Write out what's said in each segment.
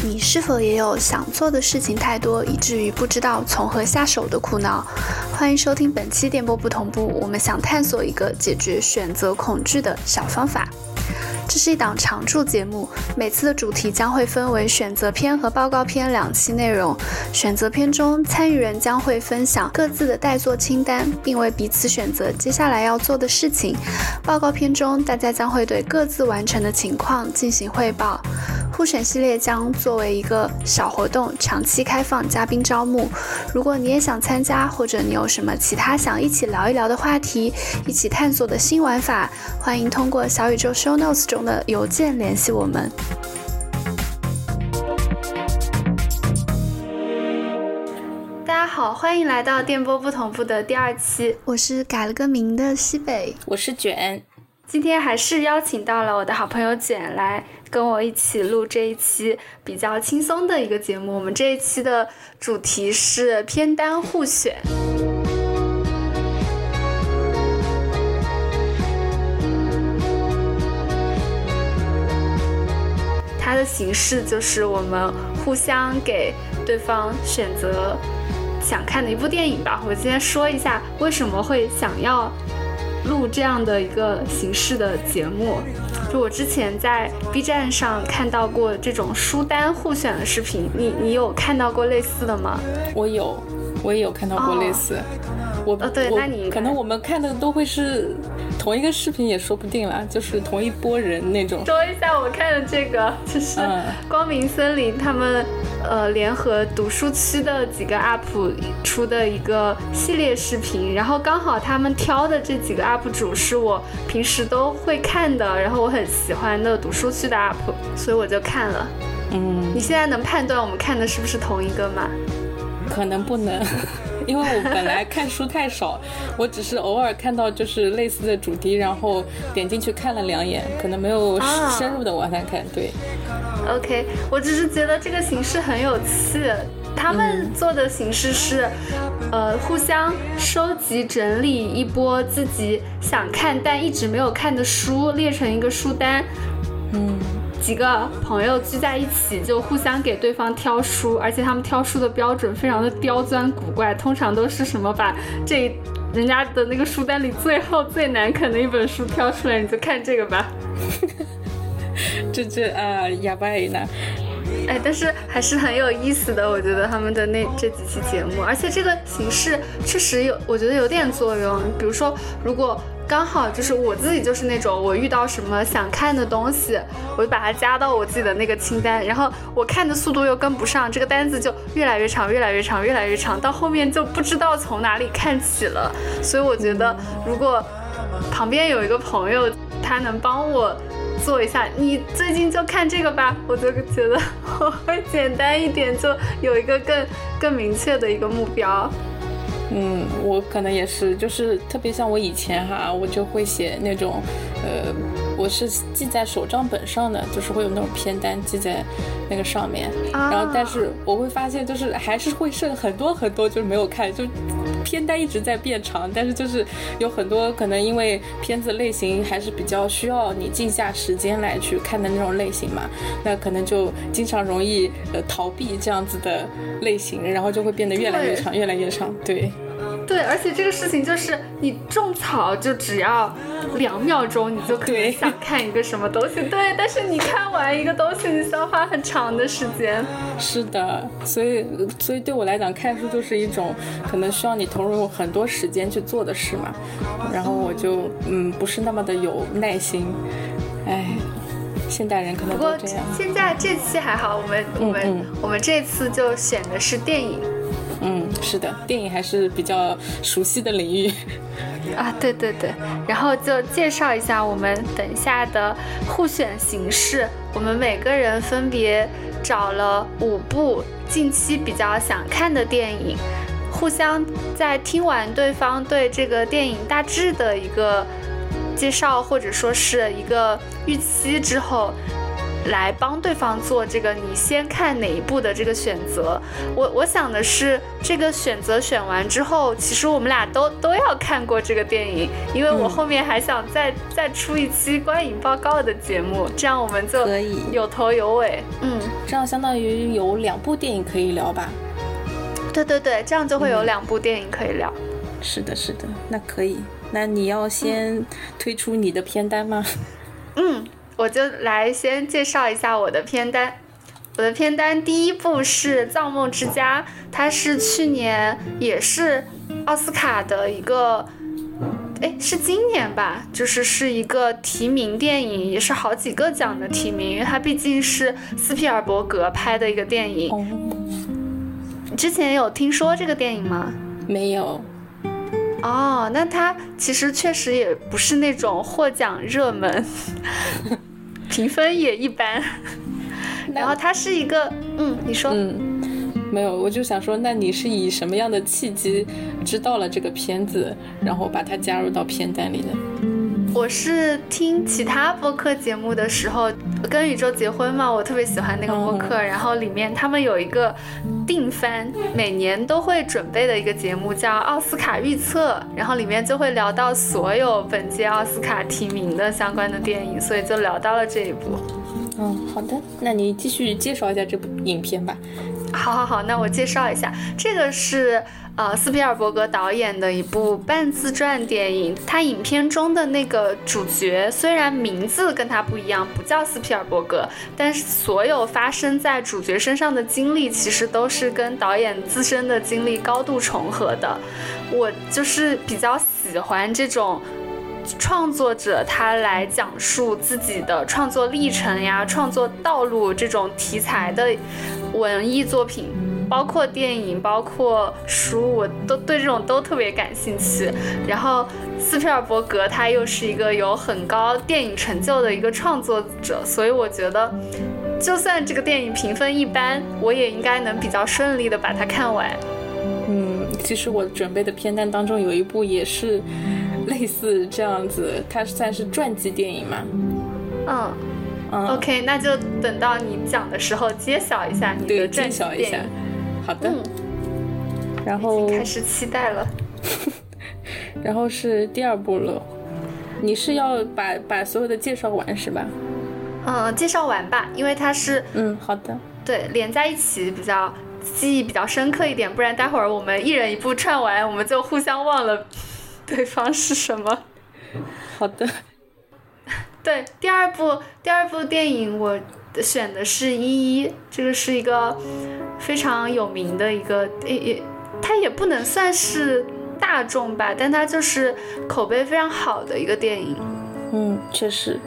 你是否也有想做的事情太多，以至于不知道从何下手的苦恼？欢迎收听本期电波不同步，我们想探索一个解决选择恐惧的小方法。这是一档常驻节目，每次的主题将会分为选择篇和报告篇两期内容。选择篇中，参与人将会分享各自的待做清单，并为彼此选择接下来要做的事情。报告篇中，大家将会对各自完成的情况进行汇报。互选系列将作为一个小活动，长期开放嘉宾招募。如果你也想参加，或者你有什么其他想一起聊一聊的话题，一起探索的新玩法，欢迎通过小宇宙 Show Notes 中的邮件联系我们。大家好，欢迎来到电波不同步的第二期，我是改了个名的西北，我是卷。今天还是邀请到了我的好朋友卷来。跟我一起录这一期比较轻松的一个节目。我们这一期的主题是偏单互选。它的形式就是我们互相给对方选择想看的一部电影吧。我今天说一下为什么会想要。录这样的一个形式的节目，就我之前在 B 站上看到过这种书单互选的视频，你你有看到过类似的吗？我有，我也有看到过类似。我呃对，那你可能我们看的都会是同一个视频也说不定啦，就是同一波人那种。说一下我看的这个，就是光明森林他们呃联合读书区的几个 UP 出的一个系列视频，然后刚好他们挑的这几个 UP 主是我平时都会看的，然后我很喜欢的读书区的 UP，所以我就看了。嗯，你现在能判断我们看的是不是同一个吗？可能不能。因为我本来看书太少，我只是偶尔看到就是类似的主题，然后点进去看了两眼，可能没有深入的往下看。对，OK，我只是觉得这个形式很有趣。他们做的形式是，呃，互相收集整理一波自己想看但一直没有看的书，列成一个书单。嗯。几个朋友聚在一起，就互相给对方挑书，而且他们挑书的标准非常的刁钻古怪，通常都是什么把这人家的那个书单里最后最难啃的一本书挑出来，你就看这个吧。这这啊，哑巴呢？哎，但是还是很有意思的，我觉得他们的那这几期节目，而且这个形式确实有，我觉得有点作用。比如说，如果刚好就是我自己就是那种，我遇到什么想看的东西，我就把它加到我自己的那个清单，然后我看的速度又跟不上，这个单子就越来越长，越来越长，越来越长，到后面就不知道从哪里看起了。所以我觉得，如果旁边有一个朋友，他能帮我做一下，你最近就看这个吧，我就觉得我会简单一点，就有一个更更明确的一个目标。嗯，我可能也是，就是特别像我以前哈，我就会写那种，呃，我是记在手账本上的，就是会有那种片单记在那个上面，然后但是我会发现，就是还是会剩很多很多，就是没有看，就片单一直在变长，但是就是有很多可能因为片子类型还是比较需要你静下时间来去看的那种类型嘛，那可能就经常容易呃逃避这样子的类型，然后就会变得越来越长，越来越长，对。对，而且这个事情就是你种草就只要两秒钟，你就可以想看一个什么东西。对，但是你看完一个东西，你需要花很长的时间。是的，所以所以对我来讲，看书就是一种可能需要你投入很多时间去做的事嘛。然后我就嗯不是那么的有耐心。哎，现代人可能都这样。现在这期还好，我们我们我们这次就选的是电影。嗯，是的，电影还是比较熟悉的领域啊。对对对，然后就介绍一下我们等下的互选形式。我们每个人分别找了五部近期比较想看的电影，互相在听完对方对这个电影大致的一个介绍或者说是一个预期之后。来帮对方做这个你先看哪一部的这个选择。我我想的是，这个选择选完之后，其实我们俩都都要看过这个电影，因为我后面还想再再出一期观影报告的节目，这样我们就可以有头有尾。嗯，这样相当于有两部电影可以聊吧？对对对，这样就会有两部电影可以聊。是的，是的，那可以。那你要先推出你的片单吗？嗯，我就来先介绍一下我的片单。我的片单第一部是《造梦之家》，它是去年也是奥斯卡的一个，哎，是今年吧？就是是一个提名电影，也是好几个奖的提名，因为它毕竟是斯皮尔伯格拍的一个电影。你之前有听说这个电影吗？没有。哦，那它其实确实也不是那种获奖热门，评分也一般。然后它是一个，嗯，你说，嗯，没有，我就想说，那你是以什么样的契机知道了这个片子，然后把它加入到片单里的？我是听其他播客节目的时候，跟宇宙结婚嘛，我特别喜欢那个播客，然后里面他们有一个定番，每年都会准备的一个节目叫奥斯卡预测，然后里面就会聊到所有本届奥斯卡提名的相关的电影，所以就聊到了这一部。嗯，好的，那你继续介绍一下这部影片吧。好，好，好，那我介绍一下，这个是呃斯皮尔伯格导演的一部半自传电影。他影片中的那个主角虽然名字跟他不一样，不叫斯皮尔伯格，但是所有发生在主角身上的经历，其实都是跟导演自身的经历高度重合的。我就是比较喜欢这种。创作者他来讲述自己的创作历程呀、创作道路这种题材的文艺作品，包括电影、包括书，我都对这种都特别感兴趣。然后斯皮尔伯格他又是一个有很高电影成就的一个创作者，所以我觉得，就算这个电影评分一般，我也应该能比较顺利的把它看完。嗯，其实我准备的片单当中有一部也是。类似这样子，它算是传记电影吗？嗯嗯，OK，那就等到你讲的时候揭晓一下你的揭晓一下。好的。然后开始期待了。然后是第二部了，你是要把把所有的介绍完是吧？嗯，介绍完吧，因为它是嗯好的，对，连在一起比较记忆比较深刻一点，不然待会儿我们一人一部串完，我们就互相忘了。对方是什么？好的。对，第二部第二部电影我选的是《一一》，这个是一个非常有名的一个，也也，它也不能算是大众吧，但它就是口碑非常好的一个电影。嗯，确实，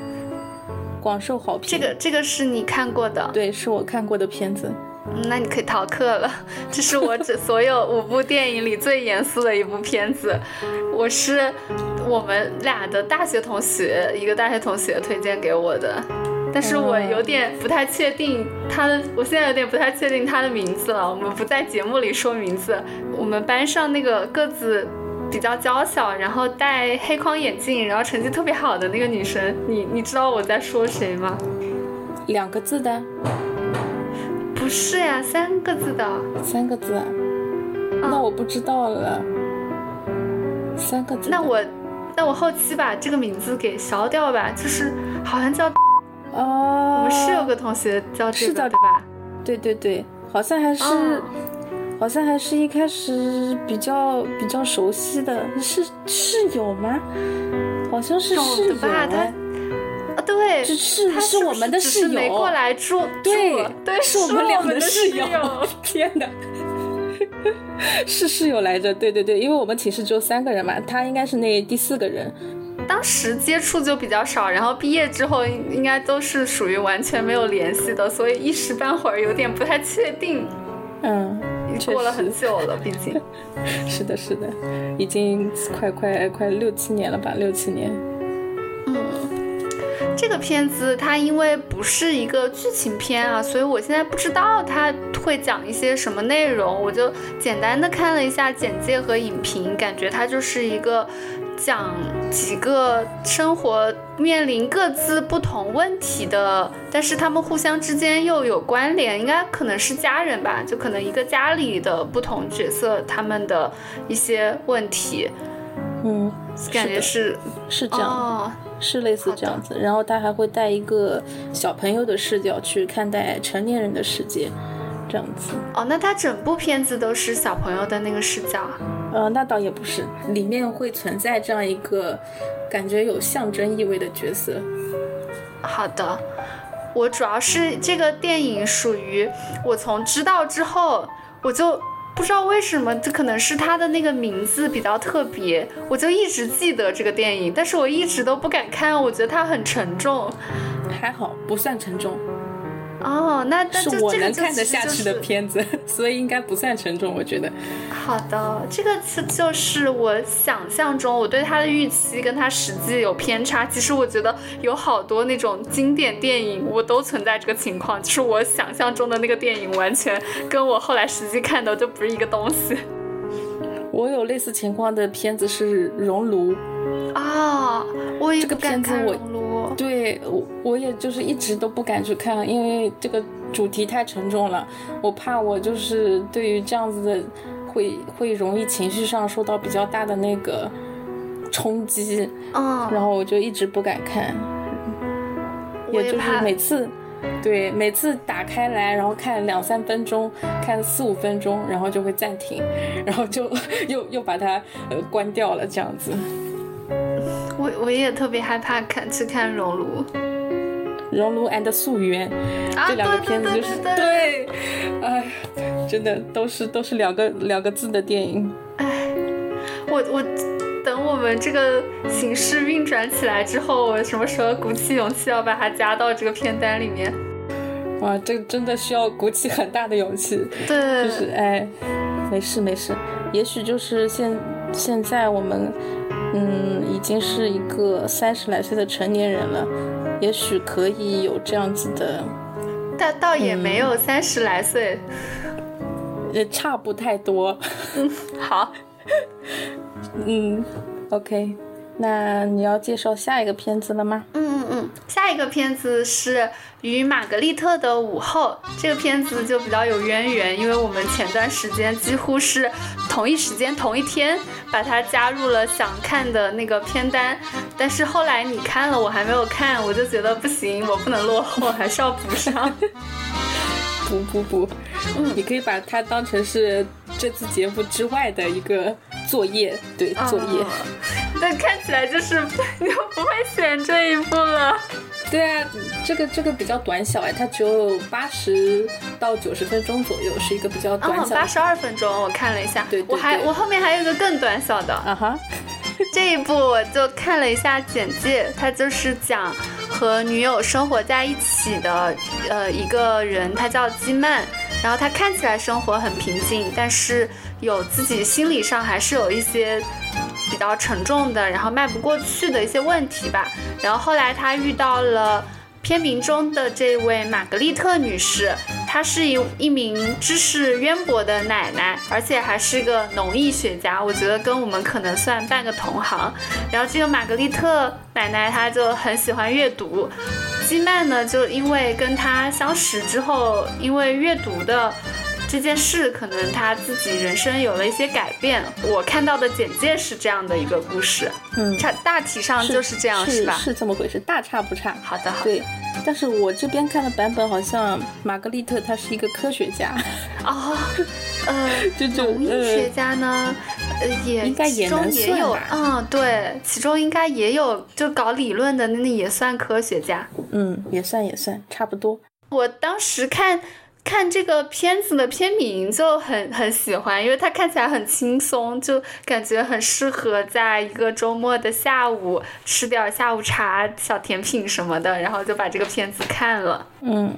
广受好评。这个这个是你看过的？对，是我看过的片子。那你可以逃课了。这是我这 所有五部电影里最严肃的一部片子。我是我们俩的大学同学，一个大学同学推荐给我的。但是我有点不太确定他的，我现在有点不太确定他的名字了。我们不在节目里说名字。我们班上那个个子比较娇小，然后戴黑框眼镜，然后成绩特别好的那个女生，你你知道我在说谁吗？两个字的。不是呀，三个字的。三个字，那我不知道了。三个字。那我，那我后期把这个名字给消掉吧。就是好像叫，哦，我们是有个同学叫这个对吧？对对对，好像还是，好像还是一开始比较比较熟悉的，是室友吗？好像是室友。啊，对，是是是我们的室友，没过来住，对对，是我们两个的室友。天哪，是室友来着？对对对，因为我们寝室只有三个人嘛，他应该是那第四个人。当时接触就比较少，然后毕业之后应该都是属于完全没有联系的，所以一时半会儿有点不太确定。嗯，过了很久了，毕竟。是的，是的，已经快快快六七年了吧？六七年。片子它因为不是一个剧情片啊，所以我现在不知道它会讲一些什么内容。我就简单的看了一下简介和影评，感觉它就是一个讲几个生活面临各自不同问题的，但是他们互相之间又有关联，应该可能是家人吧，就可能一个家里的不同角色他们的一些问题，嗯，感觉是是这样，哦，是类似这样子。然后他还会带一个小朋友的视角去看待成年人的世界，这样子。哦，那他整部片子都是小朋友的那个视角啊？呃，那倒也不是，里面会存在这样一个感觉有象征意味的角色。好的，我主要是这个电影属于我从知道之后，我就不知道为什么，这可能是他的那个名字比较特别，我就一直记得这个电影，但是我一直都不敢看，我觉得它很沉重。还好不算沉重，哦，那那是我能看得下去的片子，所以应该不算沉重，我觉得。好的，这个是就是我想象中，我对它的预期跟它实际有偏差。其实我觉得有好多那种经典电影，我都存在这个情况，就是我想象中的那个电影，完全跟我后来实际看的就不是一个东西。我有类似情况的片子是《熔炉》，啊，我也这个不敢看片子我熔我我也就是一直都不敢去看，因为这个主题太沉重了，我怕我就是对于这样子的会会容易情绪上受到比较大的那个冲击，嗯，然后我就一直不敢看，也就是每次。对，每次打开来，然后看两三分钟，看四五分钟，然后就会暂停，然后就 又又把它呃关掉了，这样子。我我也特别害怕看去看熔炉。熔炉 and 溯源、啊这两个片子就是对哎，真的都是都是两个两个字的电影。哎我我等我们这个形势运转起来之后，我什么时候鼓起勇气要把它加到这个片单里面？哇，这真的需要鼓起很大的勇气。对，就是哎，没事没事，也许就是现现在我们嗯已经是一个三十来岁的成年人了，也许可以有这样子的，但倒也没有三十来岁。也差不太多。好，嗯，OK，那你要介绍下一个片子了吗？嗯嗯嗯，下一个片子是《与玛格丽特的午后》，这个片子就比较有渊源，因为我们前段时间几乎是同一时间、同一天把它加入了想看的那个片单，但是后来你看了，我还没有看，我就觉得不行，我不能落后，还是要补上。补补补，嗯，你可以把它当成是这次节目之外的一个作业，对，作业。哦但看起来就是你又不会选这一部了。对啊，这个这个比较短小哎，它只有八十到九十分钟左右，是一个比较短嗯，小的。八十二分钟，我看了一下，对对对我还我后面还有一个更短小的，啊哈，这一部我就看了一下简介，它就是讲和女友生活在一起的呃一个人，他叫基曼，然后他看起来生活很平静，但是有自己心理上还是有一些比较沉重的，然后迈不过去的一些问题吧。然后后来他遇到了片名中的这位玛格丽特女士，她是一一名知识渊博的奶奶，而且还是个农艺学家。我觉得跟我们可能算半个同行。然后这个玛格丽特奶奶她就很喜欢阅读，基曼呢就因为跟他相识之后，因为阅读的。这件事可能他自己人生有了一些改变。我看到的简介是这样的一个故事，嗯，差大体上就是这样，是吧？是这么回事，大差不差。好的，好的。对，但是我这边看的版本好像玛格丽特她是一个科学家，哦，呃，这种农艺学家呢，呃，也应该也有，嗯，对，其中应该也有就搞理论的，那也算科学家。嗯，也算也算差不多。我当时看看这个片子的片名就很很喜欢，因为它看起来很轻松，就感觉很适合在一个周末的下午吃点下午茶、小甜品什么的，然后就把这个片子看了。嗯，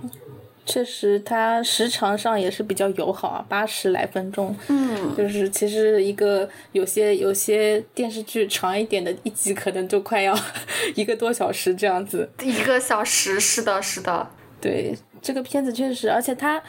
确实，它时长上也是比较友好啊，八十来分钟。嗯，就是其实一个有些有些电视剧长一点的一集，可能就快要 一个多小时这样子。一个小时，是的，是的。对，这个片子确实，而且它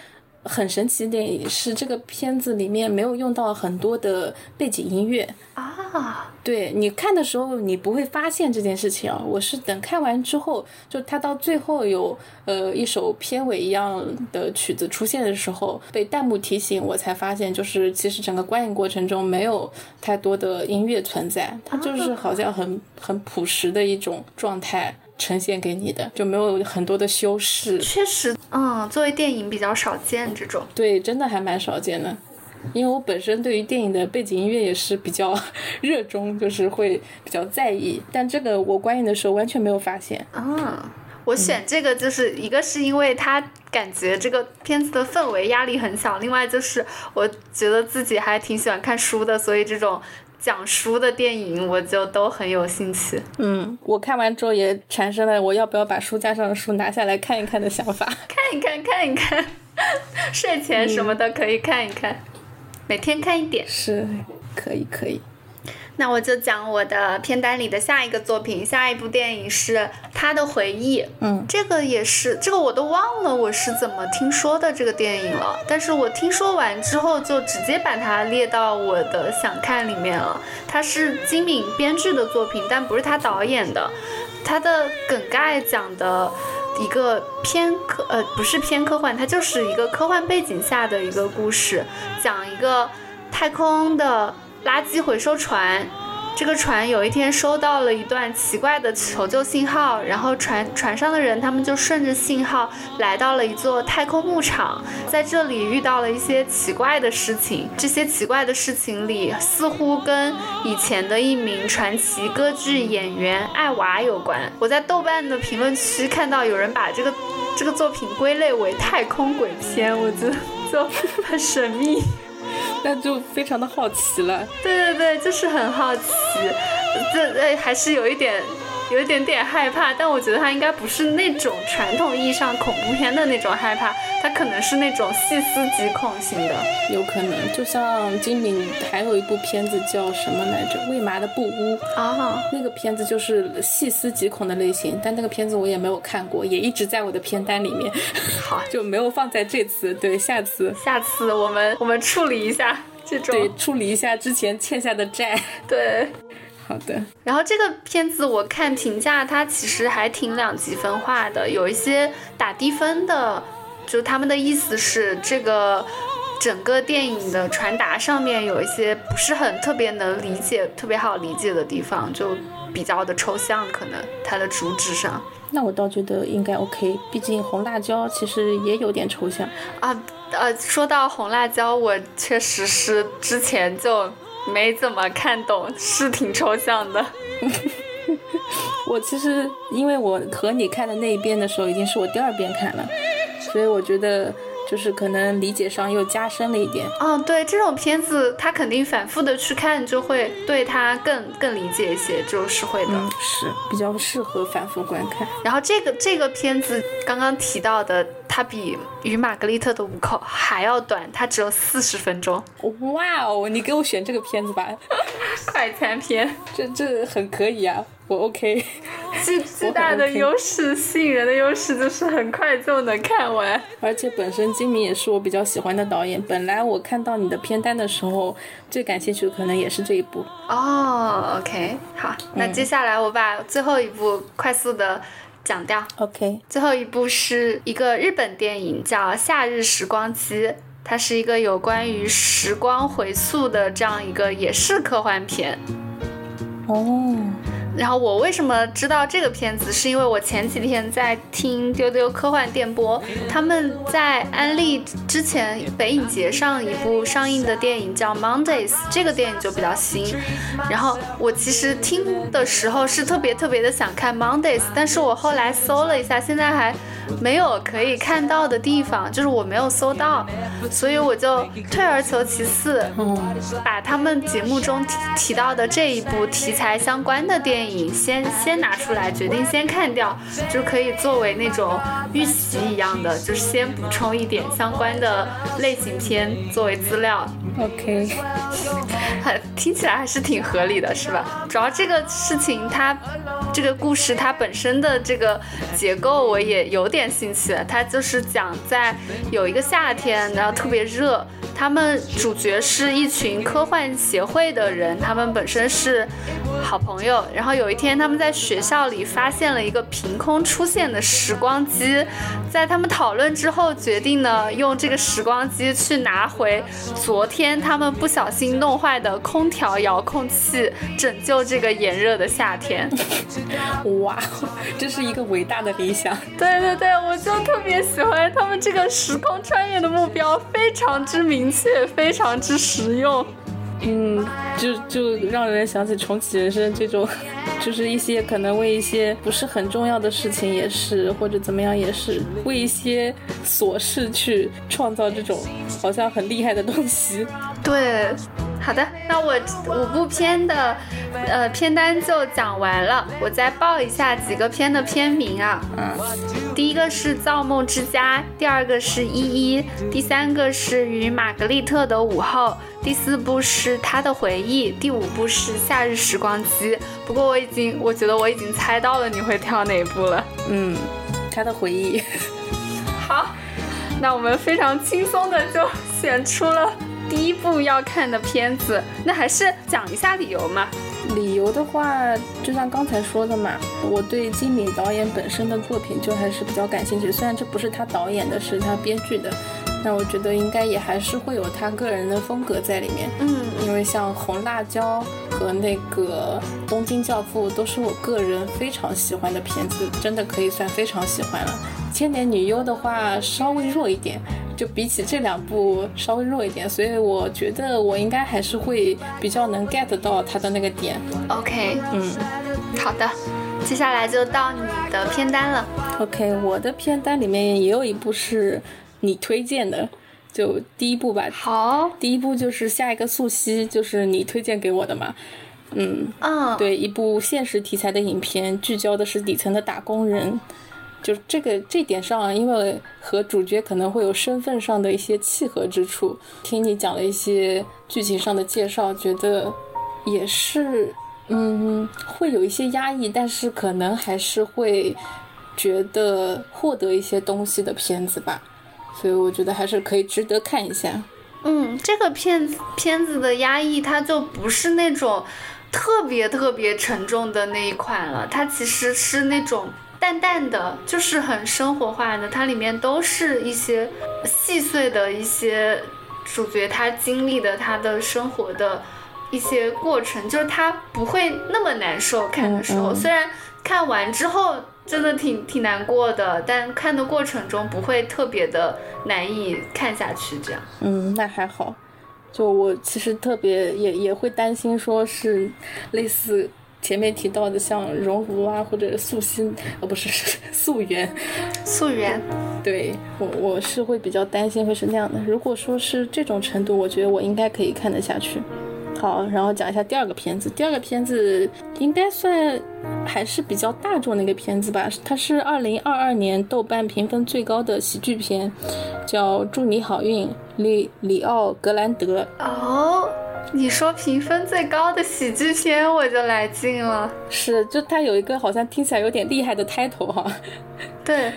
很神奇的点是，这个片子里面没有用到很多的背景音乐，啊，啊，对你看的时候，你不会发现这件事情啊。我是等看完之后，就他到最后有呃一首片尾一样的曲子出现的时候，被弹幕提醒，我才发现，就是其实整个观影过程中没有太多的音乐存在，它就是好像很很朴实的一种状态呈现给你的，就没有很多的修饰。确实，嗯，作为电影比较少见这种。对，真的还蛮少见的。因为我本身对于电影的背景音乐也是比较 热衷，就是会比较在意，但这个我观影的时候完全没有发现。嗯，我选这个就是一个是因为它感觉这个片子的氛围压力很小，另外就是我觉得自己还挺喜欢看书的，所以这种讲书的电影我就都很有兴趣。嗯，我看完之后也产生了我要不要把书架上的书拿下来看一看的想法。看一看，看一看，睡前什么的可以看一看。每天看一点是可以可以，那我就讲我的片单里的下一个作品，下一部电影是《他的回忆》。嗯，这个也是，这个我都忘了我是怎么听说的这个电影了。但是我听说完之后，就直接把它列到我的想看里面了。它是金敏编剧的作品，但不是他导演的。它的梗概讲的。一个偏科呃不是偏科幻，它就是一个科幻背景下的一个故事，讲一个太空的垃圾回收船。这个船有一天收到了一段奇怪的求救信号，然后船船上的人他们就顺着信号来到了一座太空牧场，在这里遇到了一些奇怪的事情。这些奇怪的事情里似乎跟以前的一名传奇歌剧演员艾娃有关。我在豆瓣的评论区看到有人把这个这个作品归类为太空鬼片，我觉得就 很神秘。那就非常的好奇了。对对对，就是很好奇，这这还是有一点。有一点点害怕，但我觉得他应该不是那种传统意义上恐怖片的那种害怕，他可能是那种细思极恐型的，有可能。就像金敏还有一部片子叫什么来着，《未麻的布屋》啊，那个片子就是细思极恐的类型，但那个片子我也没有看过，也一直在我的片单里面，好 就没有放在这次。对，下次下次我们我们处理一下这种，对，处理一下之前欠下的债，对。好的，然后这个片子我看评价，它其实还挺两极分化的，有一些打低分的，就他们的意思是这个整个电影的传达上面有一些不是很特别能理解、特别好理解的地方，就比较的抽象，可能它的主旨上。那我倒觉得应该 OK，毕竟红辣椒其实也有点抽象 啊。呃，说到红辣椒，我确实是之前就。没怎么看懂，是挺抽象的。我其实因为我和你看的那一遍的时候，已经是我第二遍看了，所以我觉得就是可能理解上又加深了一点。嗯，对，这种片子他肯定反复的去看，就会对他更更理解一些，就是会的，是比较适合反复观看。然后这个这个片子刚刚提到的。它比《与玛格丽特的五口》还要短，它只有四十分钟。哇哦，你给我选这个片子吧，快餐片，这这很可以啊，我 OK。最最大的优势，吸引人的优势就是很快就能看完，而且本身金敏也是我比较喜欢的导演。本来我看到你的片单的时候，最感兴趣的可能也是这一部。哦，OK，好，那接下来我把最后一部快速的。讲掉，OK。最后一部是一个日本电影，叫《夏日时光机》，它是一个有关于时光回溯的这样一个，也是科幻片。哦。然后我为什么知道这个片子，是因为我前几天在听丢丢科幻电波，他们在安利之前北影节上一部上映的电影叫 Mondays，这个电影就比较新。然后我其实听的时候是特别特别的想看 Mondays，但是我后来搜了一下，现在还。没有可以看到的地方，就是我没有搜到，所以我就退而求其次，把他们节目中提提到的这一部题材相关的电影先先拿出来，决定先看掉，就可以作为那种预习一样的，就是先补充一点相关的类型片作为资料。OK，听起来还是挺合理的，是吧？主要这个事情它。这个故事它本身的这个结构我也有点兴趣。它就是讲在有一个夏天，然后特别热，他们主角是一群科幻协会的人，他们本身是好朋友。然后有一天他们在学校里发现了一个凭空出现的时光机，在他们讨论之后，决定呢用这个时光机去拿回昨天他们不小心弄坏的空调遥控器，拯救这个炎热的夏天。哇，这是一个伟大的理想。对对对，我就特别喜欢他们这个时空穿越的目标，非常之明确，非常之实用。嗯，就就让人想起重启人生这种，就是一些可能为一些不是很重要的事情也是，或者怎么样也是，为一些琐事去创造这种好像很厉害的东西。对。好的，那我五部片的，呃，片单就讲完了。我再报一下几个片的片名啊。嗯。第一个是《造梦之家》，第二个是《依依》，第三个是《与玛格丽特的午后》，第四部是《他的回忆》，第五部是《夏日时光机》。不过我已经，我觉得我已经猜到了你会挑哪部了。嗯，他的回忆。好，那我们非常轻松的就选出了。第一部要看的片子，那还是讲一下理由嘛。理由的话，就像刚才说的嘛，我对金敏导演本身的作品就还是比较感兴趣。虽然这不是他导演的，是他编剧的，但我觉得应该也还是会有他个人的风格在里面。嗯，因为像《红辣椒》和那个《东京教父》都是我个人非常喜欢的片子，真的可以算非常喜欢了。《千年女优》的话稍微弱一点。就比起这两部稍微弱一点，所以我觉得我应该还是会比较能 get 到他的那个点。OK，嗯，好的，接下来就到你的片单了。OK，我的片单里面也有一部是你推荐的，就第一部吧。好，第一部就是下一个素汐，就是你推荐给我的嘛。嗯，啊，对，一部现实题材的影片，聚焦的是底层的打工人。就这个这点上，因为和主角可能会有身份上的一些契合之处。听你讲了一些剧情上的介绍，觉得也是，嗯，会有一些压抑，但是可能还是会觉得获得一些东西的片子吧。所以我觉得还是可以值得看一下。嗯，这个片子片子的压抑，它就不是那种特别特别沉重的那一款了，它其实是那种。淡淡的，就是很生活化的，它里面都是一些细碎的一些主角他经历的他的生活的一些过程，就是他不会那么难受。看的时候，虽然看完之后真的挺挺难过的，但看的过程中不会特别的难以看下去。这样，嗯，那还好。就我其实特别也也会担心，说是类似。前面提到的像熔炉啊，或者素心，啊不是素媛，素媛，对我我是会比较担心会是那样的。如果说是这种程度，我觉得我应该可以看得下去。好，然后讲一下第二个片子，第二个片子应该算还是比较大众的一个片子吧，它是二零二二年豆瓣评分最高的喜剧片，叫《祝你好运》，里里奥格兰德。哦。你说评分最高的喜剧片，我就来劲了。是，就它有一个好像听起来有点厉害的 title 哈。对，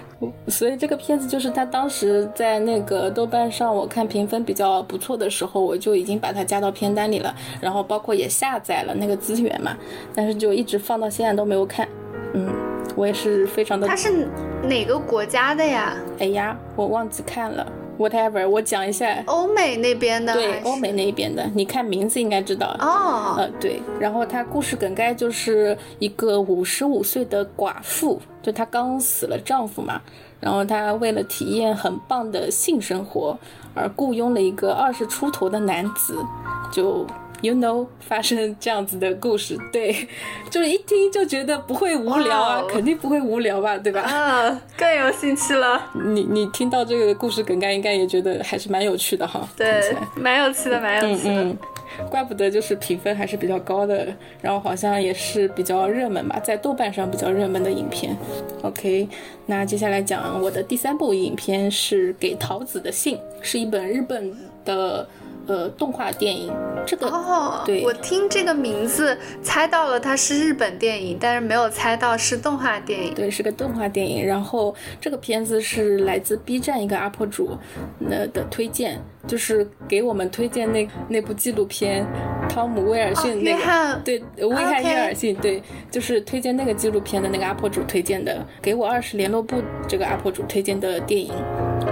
所以这个片子就是他当时在那个豆瓣上，我看评分比较不错的时候，我就已经把它加到片单里了。然后包括也下载了那个资源嘛，但是就一直放到现在都没有看。嗯，我也是非常的。它是哪个国家的呀？哎呀，我忘记看了。Whatever，我讲一下欧美那边的，对，欧美那边的，你看名字应该知道哦。呃，对，然后他故事梗概就是一个五十五岁的寡妇，就她刚死了丈夫嘛，然后她为了体验很棒的性生活，而雇佣了一个二十出头的男子，就。You know，发生这样子的故事，对，就是一听就觉得不会无聊啊，肯定不会无聊吧，对吧？啊，更有兴趣了。你你听到这个故事梗概，应该也觉得还是蛮有趣的哈。对，蛮有趣的，蛮有趣的。嗯嗯，怪不得就是评分还是比较高的，然后好像也是比较热门吧，在豆瓣上比较热门的影片。OK，那接下来讲我的第三部影片是《给桃子的信》，是一本日本的。呃动画电影。这个哦，对我听这个名字猜到了它是日本电影，但是没有猜到是动画电影。对，是个动画电影。然后这个片子是来自 B 站一个 UP 主那的推荐，就是给我们推荐那那部纪录片汤姆威尔逊那个、对威翰 OK 约尔逊对，就是推荐那个纪录片的那个 UP 主推荐的，给我二十联络部这个 UP 主推荐的电影。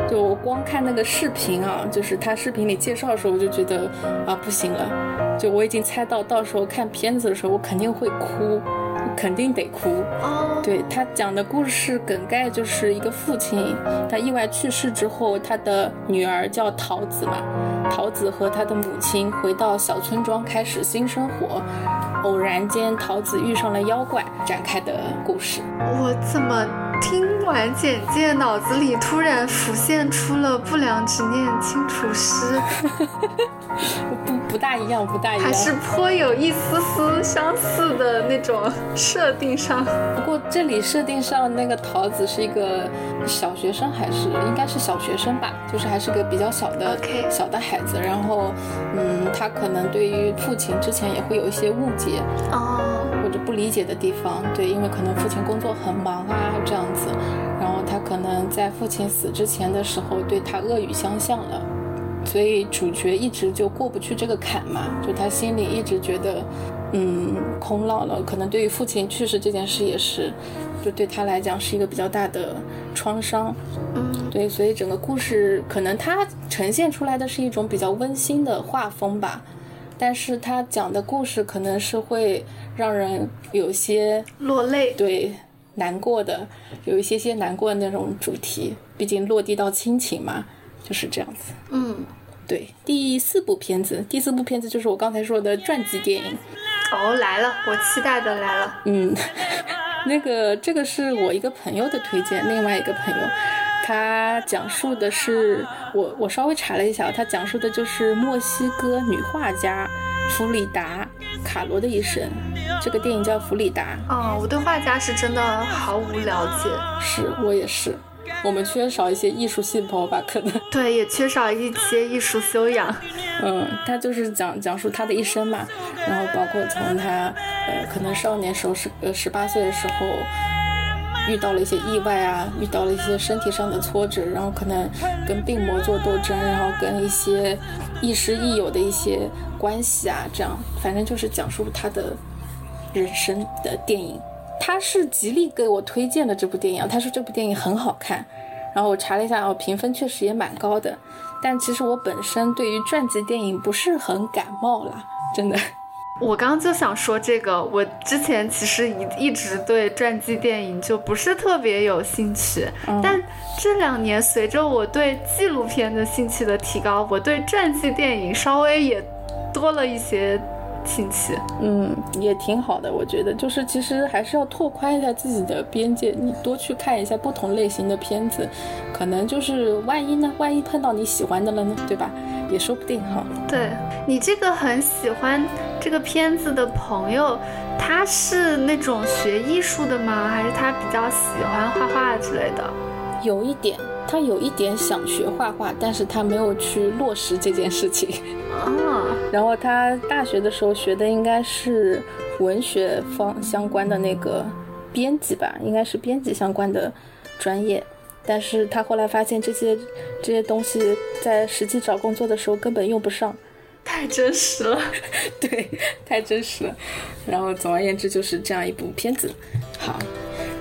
就我光看那个视频啊，就是他视频里介绍的时候，我就觉得啊不行了，就我已经猜到到时候看片子的时候，我肯定会哭，肯定得哭。哦，对他讲的故事梗概就是一个父亲，他意外去世之后，他的女儿叫桃子嘛，桃子和他的母亲回到小村庄开始新生活，偶然间桃子遇上了妖怪，展开的故事。我怎么听完简介，脑子里突然浮现出了不良执念清除师，不 不大一样，不大一样。还是颇有一丝丝相似的那种设定上。不过这里设定上那个桃子是一个小学生，还是应该是小学生吧，就是还是个比较小的小的孩子。然后，嗯，他可能对于父亲之前也会有一些误解哦，或者不理解的地方，对，因为可能父亲工作很忙啊这样子，然后他可能在父亲死之前的时候对他恶语相向了。所以主角一直就过不去这个坎嘛，就他心里一直觉得，嗯，空落了。可能对于父亲去世这件事也是，就对他来讲是一个比较大的创伤。嗯，对，所以整个故事可能它呈现出来的是一种比较温馨的画风吧，但是他讲的故事可能是会让人有些落泪。对难过的，有一些些难过的那种主题，毕竟落地到亲情嘛，就是这样子。嗯，对，第四部片子，第四部片子就是我刚才说的传记电影。哦，来了，我期待的来了。嗯，那个这个是我一个朋友的推荐，另外一个朋友，他讲述的是我我稍微查了一下，他讲述的就是墨西哥女画家弗里达卡罗的一生。这个电影叫《弗里达哦，我对画家是真的毫无了解，》，是我也是，我们缺少一些艺术细胞吧，可能。对，也缺少一些艺术修养。嗯，他就是讲讲述他的一生嘛，然后包括从他呃可能少年时候十呃十八岁的时候遇到了一些意外啊，遇到了一些身体上的挫折，然后可能跟病魔做斗争，然后跟一些亦师亦友的一些关系啊，这样反正就是讲述他的人生的电影。他是极力给我推荐的这部电影啊，他说这部电影很好看，然后我查了一下，哦，评分确实也蛮高的。但其实我本身对于传记电影不是很感冒啦，真的。我刚刚就想说这个，我之前其实一一直对传记电影就不是特别有兴趣，嗯但这两年随着我对纪录片的兴趣的提高，我对传记电影稍微也多了一些兴趣。嗯，也挺好的，我觉得就是其实还是要拓宽一下自己的边界，你多去看一下不同类型的片子，可能就是万一呢，万一碰到你喜欢的了呢，对吧？也说不定哈。对你这个很喜欢这个片子的朋友，他是那种学艺术的吗？还是他比较喜欢画画之类的？有一点，他有一点想学画画，但是他没有去落实这件事情。啊，然后他大学的时候学的应该是文学方相关的那个编辑吧，应该是编辑相关的专业。但是他后来发现这些这些东西在实际找工作的时候根本用不上，太真实了。对，太真实了。然后总而言之就是这样一部片子。好，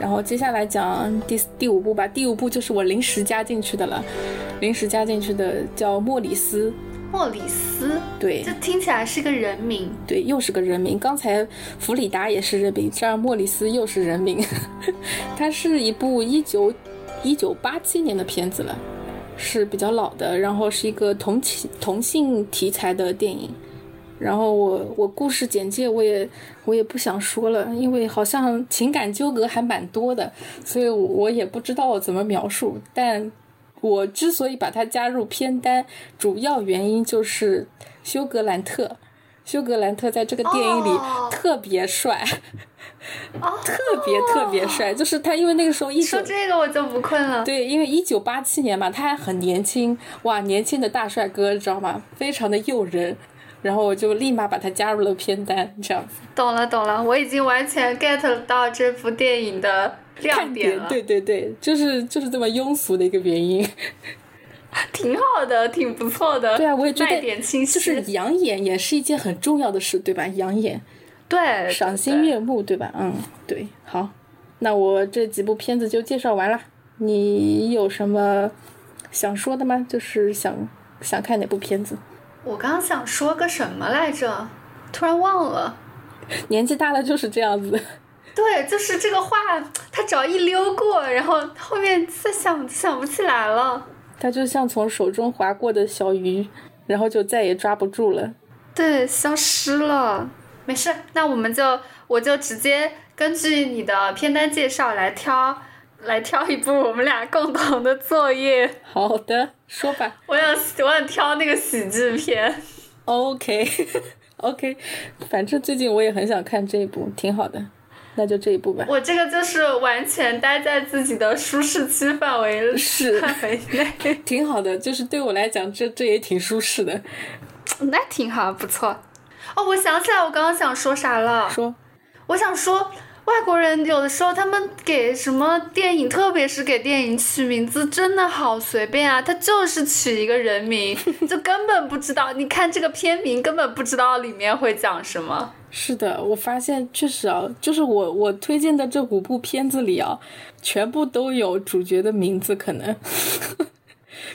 然后接下来讲第第五部吧。第五部就是我临时加进去的了，临时加进去的叫莫里斯。莫里斯，对这听起来是个人名。对，又是个人名。刚才弗里达也是人名，这儿莫里斯又是人名。它是一部一九一九八七年的片子了，是比较老的，然后是一个同情同性题材的电影。然后我我故事简介我也我也不想说了，因为好像情感纠葛还蛮多的，所以我我也不知道怎么描述。但我之所以把它加入片单，主要原因就是休格兰特。休格兰特在这个电影里哦特别帅，哦，特别特别帅。就是他，因为那个时候一九说这个我就不困了。对，因为一九八七年嘛，他还很年轻，哇，年轻的大帅哥，知道吗？非常的诱人。然后我就立马把它加入了片单，这样子。懂了懂了，我已经完全 get 到这部电影的亮点了，对对对，就是就是这么庸俗的一个原因。挺好的，挺不错的。对啊，我也觉卖得点清晰，就是养眼也是一件很重要的事，对吧？养眼，对赏心悦目，对吧？嗯，对。好，那我这几部片子就介绍完了。你有什么想说的吗？就是想想看哪部片子？我刚想说个什么来着，突然忘了。年纪大了就是这样子。对，就是这个话，他只要一溜过，然后后面再想想不起来了。他就像从手中划过的小鱼，然后就再也抓不住了。对，消失了。没事，那我们就我就直接根据你的片单介绍来挑，来挑一部我们俩共同的作业。好的，说吧。我想我想挑那个喜剧片。OK OK，反正最近我也很想看这一部，挺好的。那就这一部吧。我这个就是完全待在自己的舒适区范围是范围内，挺好的，就是对我来讲，这这也挺舒适的。那挺好，不错。哦，我想起来，我刚刚想说啥了。说，我想说，外国人有的时候他们给什么电影，特别是给电影取名字，真的好随便啊！他就是取一个人名，就根本不知道。你看这个片名，根本不知道里面会讲什么。是的，我发现确实啊，就是我我推荐的这五部片子里啊，全部都有主角的名字，可能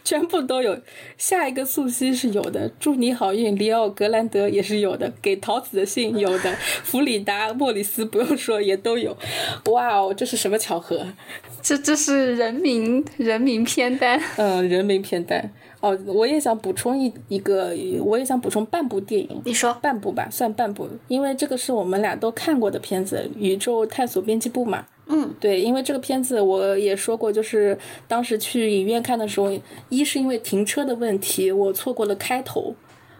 全部都有。下一个素汐是有的，祝你好运，里奥格兰德也是有的，给桃子的信有的，弗里达莫里斯不用说也都有。哇哦，这是什么巧合？这这是人民人名片单。嗯，人名片单。哦，我也想补充一一个，我也想补充半部电影。你说半部吧，算半部，因为这个是我们俩都看过的片子，《宇宙探索编辑部》嘛。嗯，对，因为这个片子我也说过，就是当时去影院看的时候，一是因为停车的问题，我错过了开头；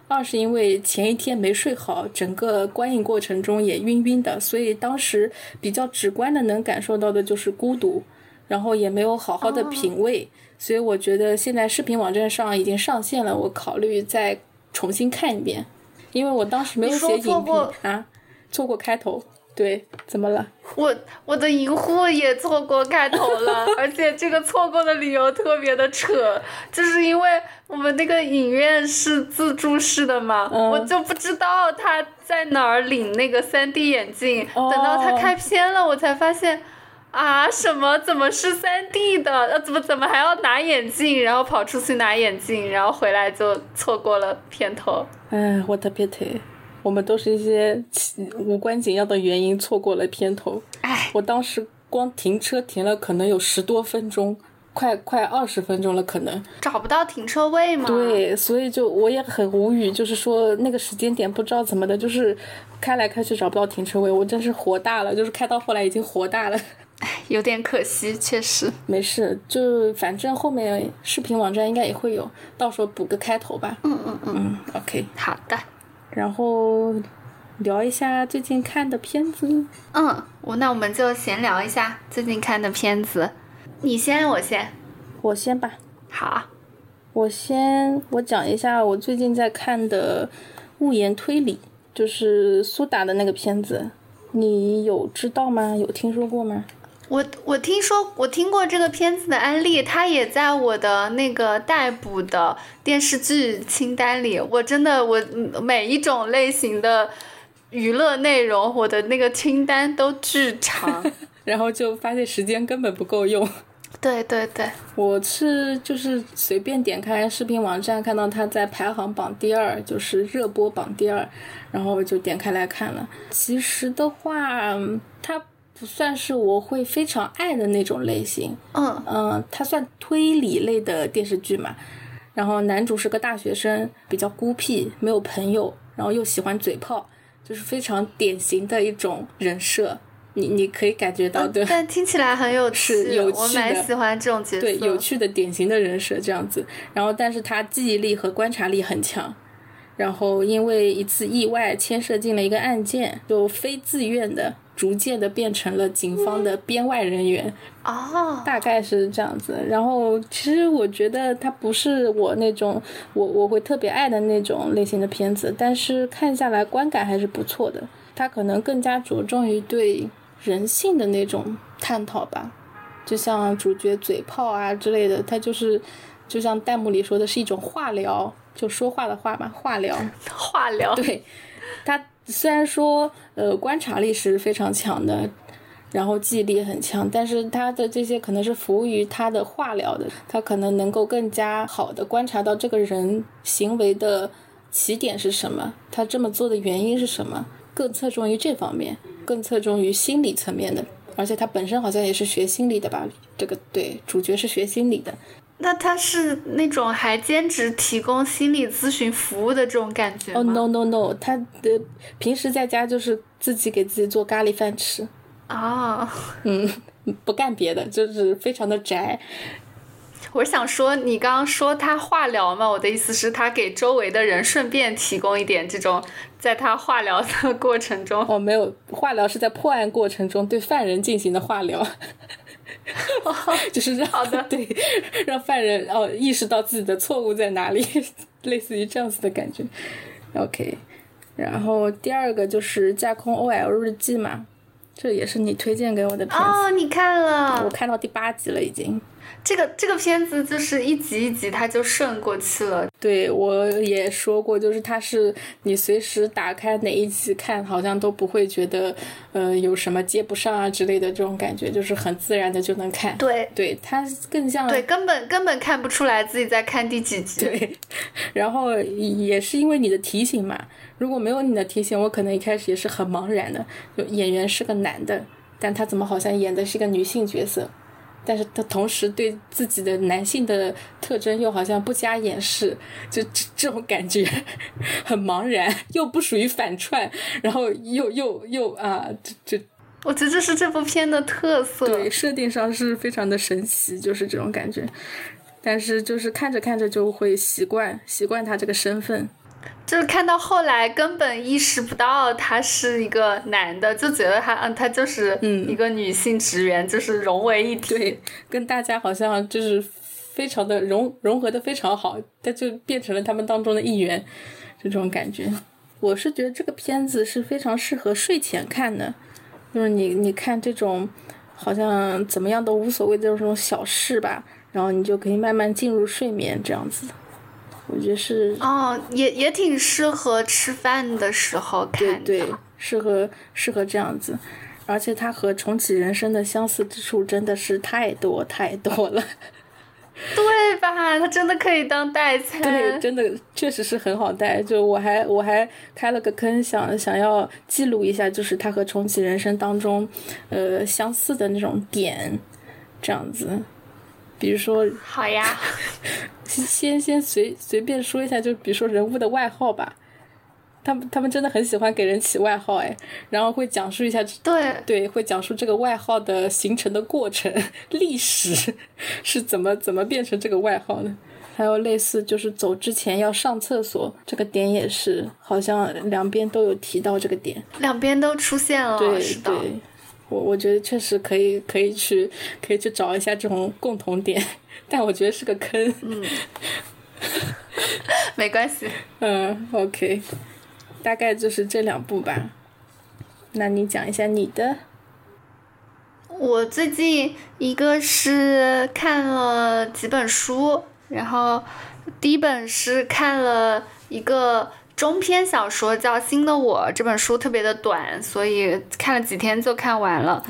二是因为前一天没睡好，整个观影过程中也晕晕的，所以当时比较直观的能感受到的就是孤独，然后也没有好好的品味。所以我觉得现在视频网站上已经上线了，我考虑再重新看一遍，因为我当时没有写影评啊，错过开头。对，怎么了？我我的银护也错过开头了，而且这个错过的理由特别的扯，就是因为我们那个影院是自助式的嘛，嗯我就不知道他在哪儿领那个 3D 眼镜，哦等到他开片了，我才发现。啊，什么？怎么是三 D 的？呃，怎么怎么还要拿眼镜？然后跑出去拿眼镜，然后回来就错过了片头。哎，我特别腿，我们都是一些无关紧要的原因错过了片头。哎，我当时光停车停了可能有十多分钟，快快二十分钟了，可能。找不到停车位吗？，对，所以就我也很无语，就是说那个时间点不知道怎么的，就是开来开去找不到停车位，我真是火大了，就是开到后来已经火大了。有点可惜，确实。没事，就反正后面视频网站应该也会有，到时候补个开头吧。嗯嗯嗯，嗯，OK。好的。然后聊一下最近看的片子。嗯，我那我们就闲聊一下最近看的片子。你先，我先。我先吧，好，我先我讲一下我最近在看的《物言推理》，就是苏打的那个片子，你有知道吗？有听说过吗？我我听说我听过这个片子的安利，它也在我的那个待补的电视剧清单里。我真的我嗯每一种类型的娱乐内容，我的那个清单都巨长。然后就发现时间根本不够用。对对对，我是就是随便点开视频网站，看到它在排行榜第二，就是热播榜第二，然后我就点开来看了。其实的话，嗯它不算是我会非常爱的那种类型，嗯嗯，它算推理类的电视剧嘛。然后男主是个大学生，比较孤僻，没有朋友，然后又喜欢嘴炮，就是非常典型的一种人设。你你可以感觉到的，但听起来很有 趣，是有趣的我蛮喜欢这种角色。对，有趣的典型的人设这样子。然后，但是他记忆力和观察力很强。然后因为一次意外牵涉进了一个案件，就非自愿的，逐渐的变成了警方的编外人员。哦，大概是这样子。然后其实我觉得它不是我那种我我会特别爱的那种类型的片子，但是看下来观感还是不错的。它可能更加着重于对人性的那种探讨吧，就像主角嘴炮啊之类的，它就是就像弹幕里说的是一种话疗。就说话的话嘛，话疗，话疗。对，他虽然说呃观察力是非常强的，然后记忆力很强，但是他的这些可能是服务于他的化疗的，他可能能够更加好的观察到这个人行为的起点是什么，他这么做的原因是什么，更侧重于这方面，更侧重于心理层面的，而且他本身好像也是学心理的吧？这个对，主角是学心理的。那他是那种还兼职提供心理咨询服务的这种感觉吗？哦，no no no，他的平时在家就是自己给自己做咖喱饭吃。啊，嗯，不干别的，就是非常的宅。我想说，你刚刚说他化疗嘛？我的意思是，他给周围的人顺便提供一点这种，在他化疗的过程中。哦，没有，化疗是在破案过程中对犯人进行的化疗。就是让好的 对，让犯人哦意识到自己的错误在哪里，类似于这样子的感觉。OK，然后第二个就是架空 OL 日记嘛，这也是你推荐给我的片子。哦，你看了？我看到第八集了已经。这个这个片子就是一集一集它就顺过去了。对，我也说过，就是它是你随时打开哪一集看，好像都不会觉得呃有什么接不上啊之类的这种感觉，就是很自然的就能看。对，对，它更像对，根本根本看不出来自己在看第几集。对，然后也是因为你的提醒嘛，如果没有你的提醒，我可能一开始也是很茫然的。就演员是个男的，但他怎么好像演的是个女性角色？但是他同时对自己的男性的特征又好像不加掩饰，就这这种感觉很茫然，又不属于反串，然后又又又啊，这这，我觉得这是这部片的特色。对，设定上是非常的神奇，就是这种感觉。但是就是看着看着就会习惯，习惯他这个身份。就是看到后来根本意识不到他是一个男的，就觉得他嗯他就是一个女性职员，就是融为一体，对，跟大家好像就是非常的融融合的非常好，他就变成了他们当中的一员，这种感觉。我是觉得这个片子是非常适合睡前看的，就是你你看这种好像怎么样都无所谓的这种小事吧，然后你就可以慢慢进入睡眠这样子。我觉得是哦，也也挺适合吃饭的时候看的，对对，适合适合这样子，而且它和重启人生的相似之处真的是太多太多了，对吧？它真的可以当代餐，对，真的确实是很好带。就我还我还开了个坑，想想要记录一下，就是它和重启人生当中，呃，相似的那种点，这样子。比如说，好呀，先先随随便说一下，就比如说人物的外号吧，他们他们真的很喜欢给人起外号哎，然后会讲述一下，对。对，会讲述这个外号的形成的过程、历史是怎么怎么变成这个外号的，还有类似就是走之前要上厕所这个点也是，好像两边都有提到这个点，两边都出现了，对对。我我觉得确实可以，可以去，可以去找一下这种共同点，但我觉得是个坑。嗯，没关系。嗯，OK，大概就是这两部吧。那你讲一下你的。我最近一个是看了几本书，然后第一本是看了一个。中篇小说叫《新的我》，这本书特别的短，所以看了几天就看完了。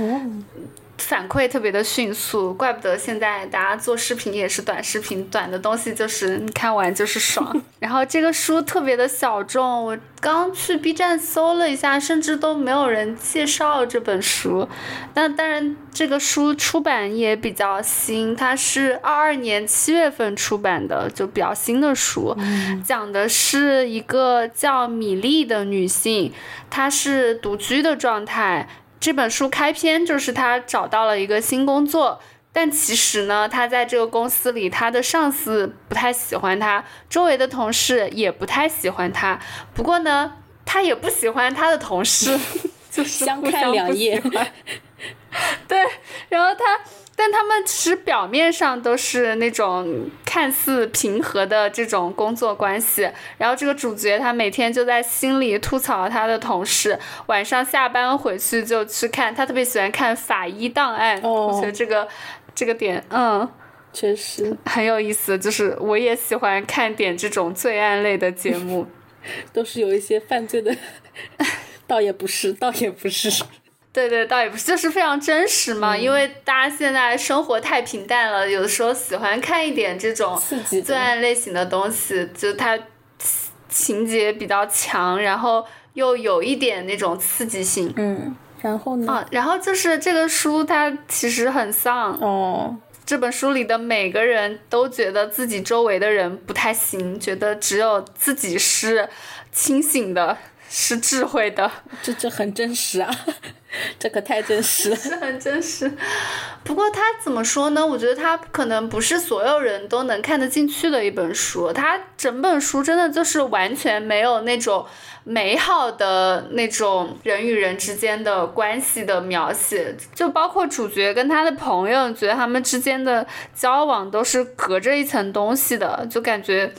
反馈特别的迅速，怪不得现在大家做视频也是短视频，短的东西就是你看完就是爽。然后这个书特别的小众，我刚去 B 站搜了一下，甚至都没有人介绍这本书。那当然，这个书出版也比较新，它是二二年七月份出版的，就比较新的书。讲的是一个叫米莉的女性，她是独居的状态。这本书开篇就是他找到了一个新工作，但其实呢，他在这个公司里，他的上司不太喜欢他，周围的同事也不太喜欢他。不过呢，他也不喜欢他的同事，就是相看两厌。对，然后他。但他们其实表面上都是那种看似平和的这种工作关系，然后这个主角他每天就在心里吐槽他的同事，晚上下班回去就去看，他特别喜欢看法医档案，我觉得这个这个点，嗯，确实。很有意思，就是我也喜欢看点这种罪案类的节目，都是有一些犯罪的，倒也不是，倒也不是。对对，倒也不是，就是非常真实嘛。因为大家现在生活太平淡了，有的时候喜欢看一点这种罪案类型的东西，就它情节比较强，然后又有一点那种刺激性。嗯，然后呢？啊，然后就是这个书它其实很丧哦。这本书里的每个人都觉得自己周围的人不太行，觉得只有自己是清醒的。是智慧的，这这很真实啊，这可太真实了，是很真实。不过他怎么说呢？我觉得他可能不是所有人都能看得进去的一本书。他整本书真的就是完全没有那种美好的那种人与人之间的关系的描写，就包括主角跟他的朋友，觉得他们之间的交往都是隔着一层东西的，就感觉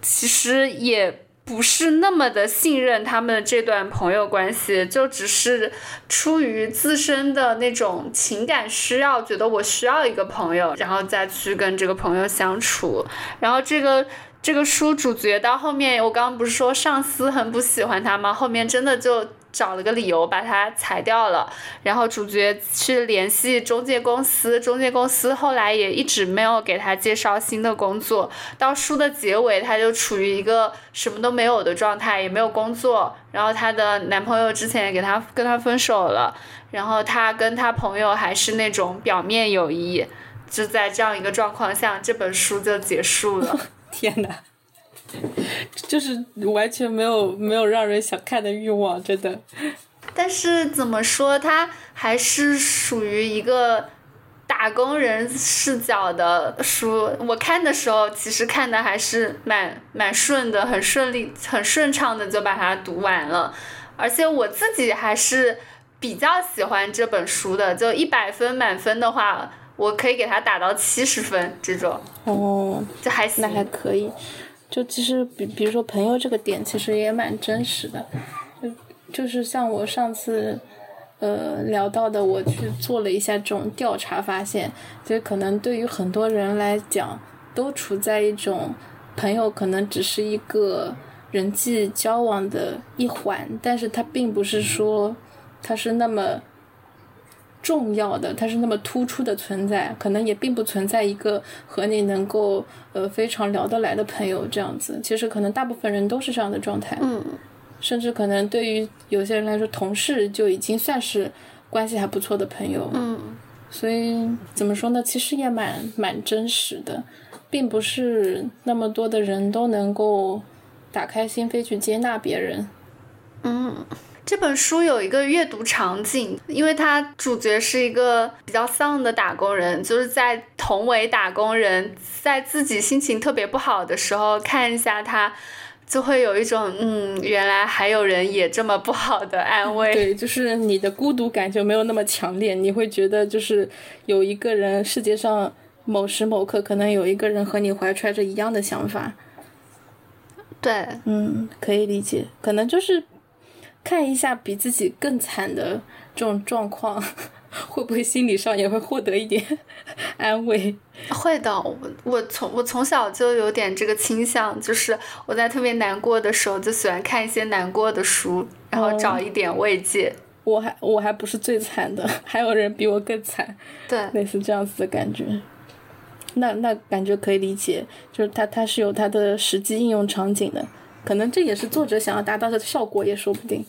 其实也。不是那么的信任他们这段朋友关系，就只是出于自身的那种情感需要，觉得我需要一个朋友，然后再去跟这个朋友相处。然后这个这个书主角到后面，我刚刚不是说上司很不喜欢他吗？后面真的就。找了个理由把他裁掉了，然后主角去联系中介公司，中介公司后来也一直没有给他介绍新的工作。到书的结尾，他就处于一个什么都没有的状态，也没有工作。然后她的男朋友之前也给她跟她分手了，然后她跟她朋友还是那种表面友谊，就在这样一个状况下，这本书就结束了。天哪！就是完全没有没有让人想看的欲望，真的。但是怎么说，它还是属于一个打工人视角的书。我看的时候，其实看的还是蛮蛮顺的，很顺利、很顺畅的就把它读完了。而且我自己还是比较喜欢这本书的。就一百分满分的话，我可以给它打到七十分这种。哦，这还行，那还可以。就其实比比如说朋友这个点其实也蛮真实的，就就是像我上次，呃聊到的，我去做了一下这种调查，发现其实可能对于很多人来讲，都处在一种朋友可能只是一个人际交往的一环，但是它并不是说它是那么。重要的，它是那么突出的存在，可能也并不存在一个和你能够呃非常聊得来的朋友这样子。其实可能大部分人都是这样的状态，嗯，甚至可能对于有些人来说，同事就已经算是关系还不错的朋友，嗯。所以怎么说呢？其实也蛮蛮真实的，并不是那么多的人都能够打开心扉去接纳别人，嗯。这本书有一个阅读场景，因为它主角是一个比较丧的打工人，就是在同为打工人，在自己心情特别不好的时候看一下他，就会有一种嗯，原来还有人也这么不好的安慰。对，就是你的孤独感就没有那么强烈，你会觉得就是有一个人，世界上某时某刻可能有一个人和你怀揣着一样的想法。对，嗯，可以理解，可能就是。看一下比自己更惨的这种状况，会不会心理上也会获得一点安慰？会的，我我从我从小就有点这个倾向，就是我在特别难过的时候，就喜欢看一些难过的书，然后找一点慰藉。我还我还不是最惨的，还有人比我更惨。对，类似这样子的感觉。那那感觉可以理解，就是它它是有它的实际应用场景的。可能这也是作者想要达到的效果，也说不定。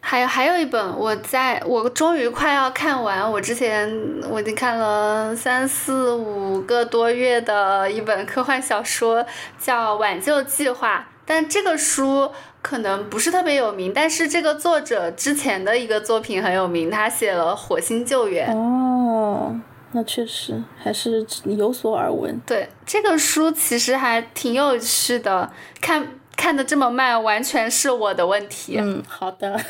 还有还有一本，我在我终于快要看完，我之前我已经看了三四五个多月的一本科幻小说，叫《挽救计划》。但这个书可能不是特别有名，但是这个作者之前的一个作品很有名，他写了《火星救援》。哦。那确实还是有所耳闻。对，这个书其实还挺有趣的，看看的这么慢，完全是我的问题。嗯，好的。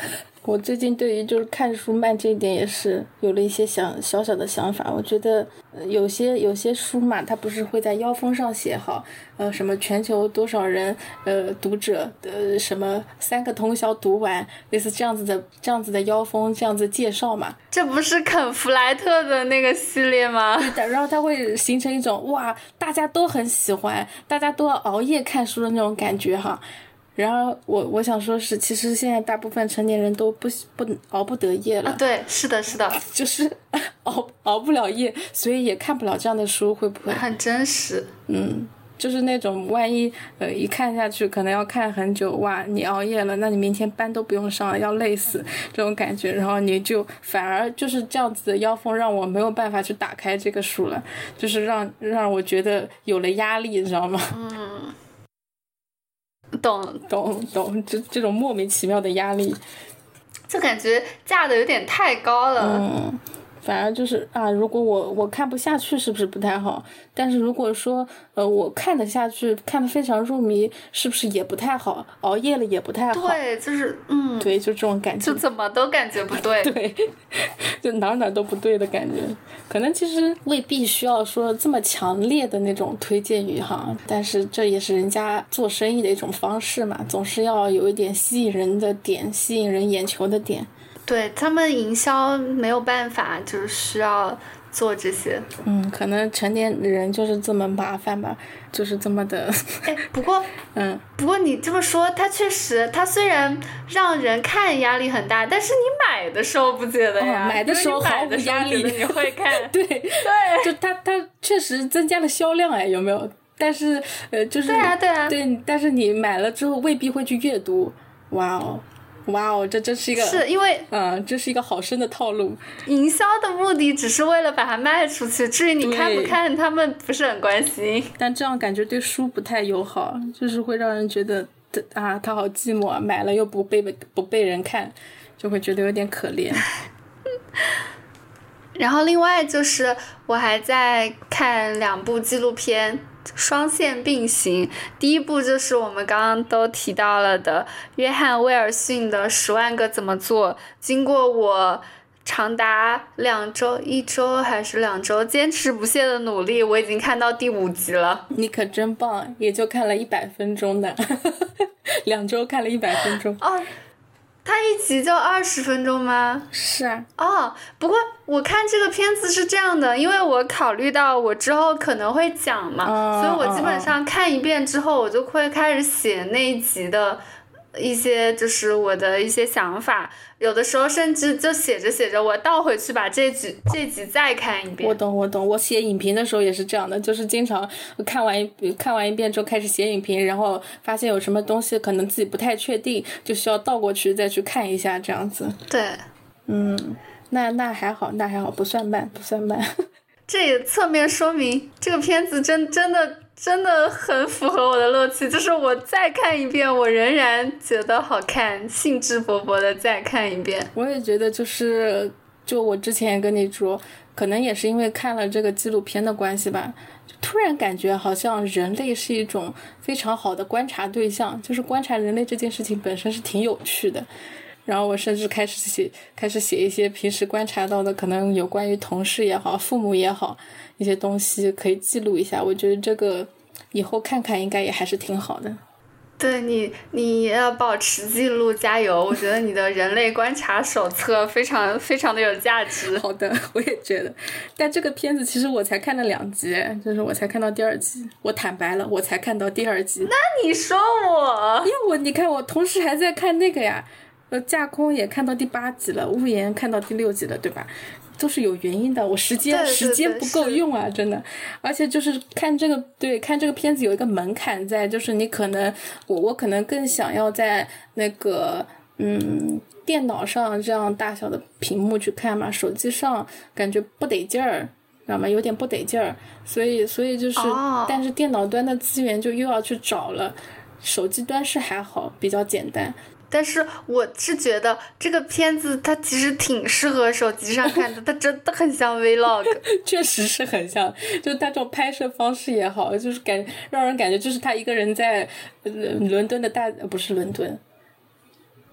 我最近对于就是看书慢这一点也是有了一些想小小的想法。我觉得有些有些书嘛，它不是会在腰封上写好，呃，什么全球多少人呃读者的什么三个通宵读完，类似这样子的这样子的腰封这样子介绍嘛？这不是肯弗莱特的那个系列吗？对的，然后它会形成一种哇，大家都很喜欢，大家都要熬夜看书的那种感觉哈。然而，我我想说是，其实现在大部分成年人都不不熬不得夜了。对，是的，是的，就是 熬熬不了夜，所以也看不了这样的书，会不会？很真实。嗯，就是那种万一呃一看下去，可能要看很久，哇，你熬夜了，那你明天班都不用上了，要累死这种感觉。然后你就反而就是这样子的腰封，让我没有办法去打开这个书了，就是让让我觉得有了压力，你知道吗？嗯。懂懂懂，这这种莫名其妙的压力，就感觉架的有点太高了。嗯。反而就是啊，如果我我看不下去，是不是不太好？但是如果说呃，我看得下去，看得非常入迷，是不是也不太好？熬夜了也不太好。对，就是嗯，对，就这种感觉。就怎么都感觉不对。对，就哪哪都不对的感觉。可能其实未必需要说这么强烈的那种推荐语哈，但是这也是人家做生意的一种方式嘛，总是要有一点吸引人的点，吸引人眼球的点。对他们营销没有办法，就是需要做这些。嗯，可能成年人就是这么麻烦吧，就是这么的。哎，不过，嗯，不过你这么说，它确实，它虽然让人看压力很大，但是你买的时候不觉得呀？买的时候毫无压力，你会看。对对，就它它确实增加了销量哎，有没有？但是呃，就是对啊对啊，对，但是你买了之后未必会去阅读。哇哦。哇哦，这真是一个是因为嗯，这是一个好深的套路。营销的目的只是为了把它卖出去，至于你看不看，他们不是很关心。但这样感觉对书不太友好，就是会让人觉得啊，他好寂寞，买了又不被不被人看，就会觉得有点可怜。然后另外就是我还在看两部纪录片。双线并行，第一部就是我们刚刚都提到了的约翰威尔逊的《十万个怎么做》。经过我长达两周、一周还是两周坚持不懈的努力，我已经看到第五集了。你可真棒，也就看了一百分钟的，两周看了一百分钟。哦。它一集就二十分钟吗？是啊。哦，不过我看这个片子是这样的，因为我考虑到我之后可能会讲嘛，所以我基本上看一遍之后，我就会开始写那一集的。一些就是我的一些想法，有的时候甚至就写着写着，我倒回去把这集这集再看一遍。我懂我懂，我写影评的时候也是这样的，就是经常看完一看完一遍之后开始写影评，然后发现有什么东西可能自己不太确定，就需要倒过去再去看一下这样子。对，嗯，那那还好，那还好，不算慢，不算慢。这也侧面说明这个片子真真的。真的很符合我的乐趣，就是我再看一遍，我仍然觉得好看，兴致勃勃的再看一遍。我也觉得，就是就我之前跟你说，可能也是因为看了这个纪录片的关系吧，就突然感觉好像人类是一种非常好的观察对象，就是观察人类这件事情本身是挺有趣的。然后我甚至开始写，开始写一些平时观察到的，可能有关于同事也好，父母也好。一些东西可以记录一下，我觉得这个以后看看应该也还是挺好的。对你，你要保持记录，加油！我觉得你的人类观察手册非常非常的有价值。好的，我也觉得。但这个片子其实我才看了两集，就是我才看到第二集。我坦白了，我才看到第二集。那你说我？因为我你看，我同时还在看那个呀，呃，架空也看到第八集了，屋檐看到第六集了，对吧？都是有原因的，我时间时间不够用啊，真的。而且就是看这个，对，看这个片子有一个门槛在，就是你可能我我可能更想要在那个嗯电脑上这样大小的屏幕去看嘛，手机上感觉不得劲儿，知道吗？有点不得劲儿，所以所以就是，但是电脑端的资源就又要去找了，手机端是还好，比较简单。但是我是觉得这个片子它其实挺适合手机上看的，它真的很像 vlog，确实是很像，就它这种拍摄方式也好，就是感让人感觉就是他一个人在伦敦的大不是伦敦，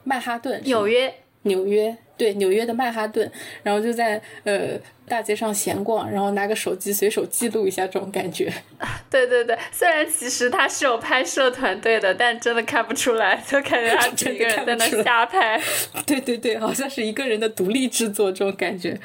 曼哈顿，纽约，纽约。对纽约的曼哈顿，然后就在呃大街上闲逛，然后拿个手机随手记录一下这种感觉。对对对，虽然其实他是有拍摄团队的，但真的看不出来，就感觉他 整个人在那瞎拍。对对对，好像是一个人的独立制作这种感觉，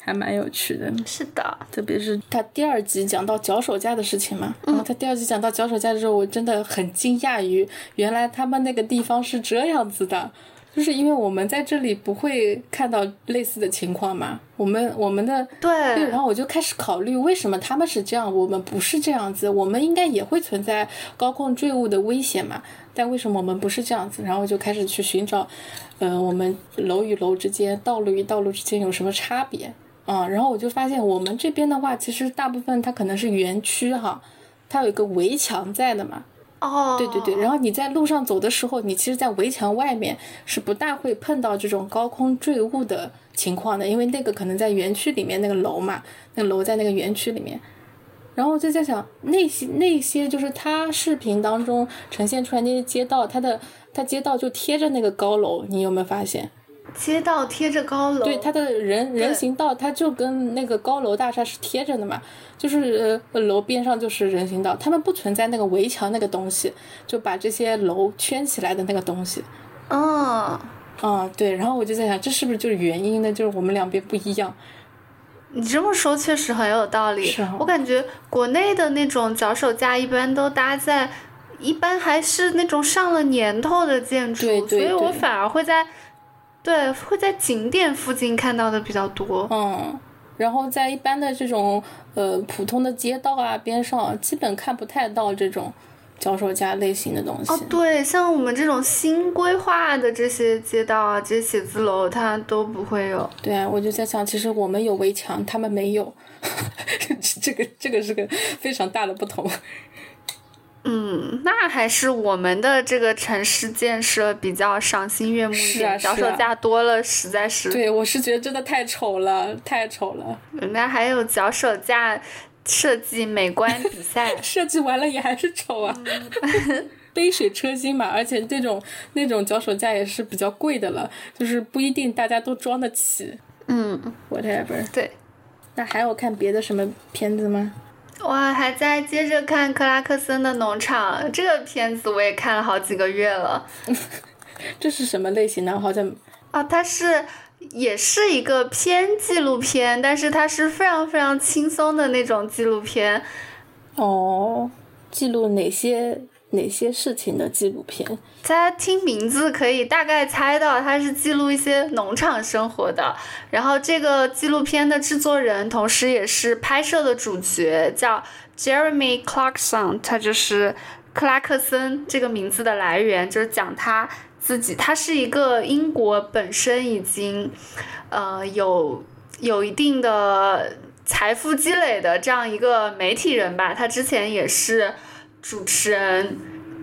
还蛮有趣的。是的，特别是他第二集讲到脚手架的事情嘛，然后他第二集讲到脚手架的时候，我真的很惊讶于原来他们那个地方是这样子的。就是因为我们在这里不会看到类似的情况嘛，我们我们的对，然后我就开始考虑为什么他们是这样，我们不是这样子，我们应该也会存在高空坠物的危险嘛，但为什么我们不是这样子？然后就开始去寻找，呃，我们楼与楼之间、道路与道路之间有什么差别啊？然后我就发现我们这边的话，其实大部分它可能是园区哈，它有一个围墙在的嘛。哦，对对对，然后你在路上走的时候，你其实，在围墙外面是不大会碰到这种高空坠物的情况的，因为那个可能在园区里面那个楼嘛，那个楼在那个园区里面。然后我就在想，那些那些就是他视频当中呈现出来那些街道，它的它街道就贴着那个高楼，你有没有发现？街道贴着高楼，对，它的人人行道，它就跟那个高楼大厦是贴着的嘛，就是呃楼边上就是人行道，他们不存在那个围墙那个东西，就把这些楼圈起来的那个东西。嗯，啊，对，然后我就在想，这是不是就是原因呢？就是我们两边不一样。你这么说确实很有道理。我感觉国内的那种脚手架一般都搭在，一般还是那种上了年头的建筑，所以我反而会在。对，会在景点附近看到的比较多。嗯，然后在一般的这种呃普通的街道啊边上，基本看不太到这种脚手架类型的东西。哦，对，像我们这种新规划的这些街道啊，这些写字楼，它都不会有。对啊，我就在想，其实我们有围墙，他们没有，这个这个是个非常大的不同。嗯，那还是我们的这个城市建设比较赏心悦目一点，脚手架多了实在是。对，我是觉得真的太丑了，太丑了。人家还有脚手架设计美观比赛，设计完了也还是丑啊。杯水车薪嘛，而且这种那种脚手架也是比较贵的了，就是不一定大家都装得起。嗯，whatever。对，那还有看别的什么片子吗？我还在接着看克拉克森的农场这个片子，我也看了好几个月了。这是什么类型的？好像啊，它是也是一个偏纪录片，但是它是非常非常轻松的那种纪录片。哦，记录哪些？哪些事情的纪录片？大家听名字可以大概猜到，它是记录一些农场生活的。然后这个纪录片的制作人，同时也是拍摄的主角，叫 Jeremy Clarkson，他就是克拉克森这个名字的来源，就是讲他自己。他是一个英国本身已经，呃，有有一定的财富积累的这样一个媒体人吧。他之前也是。主持人，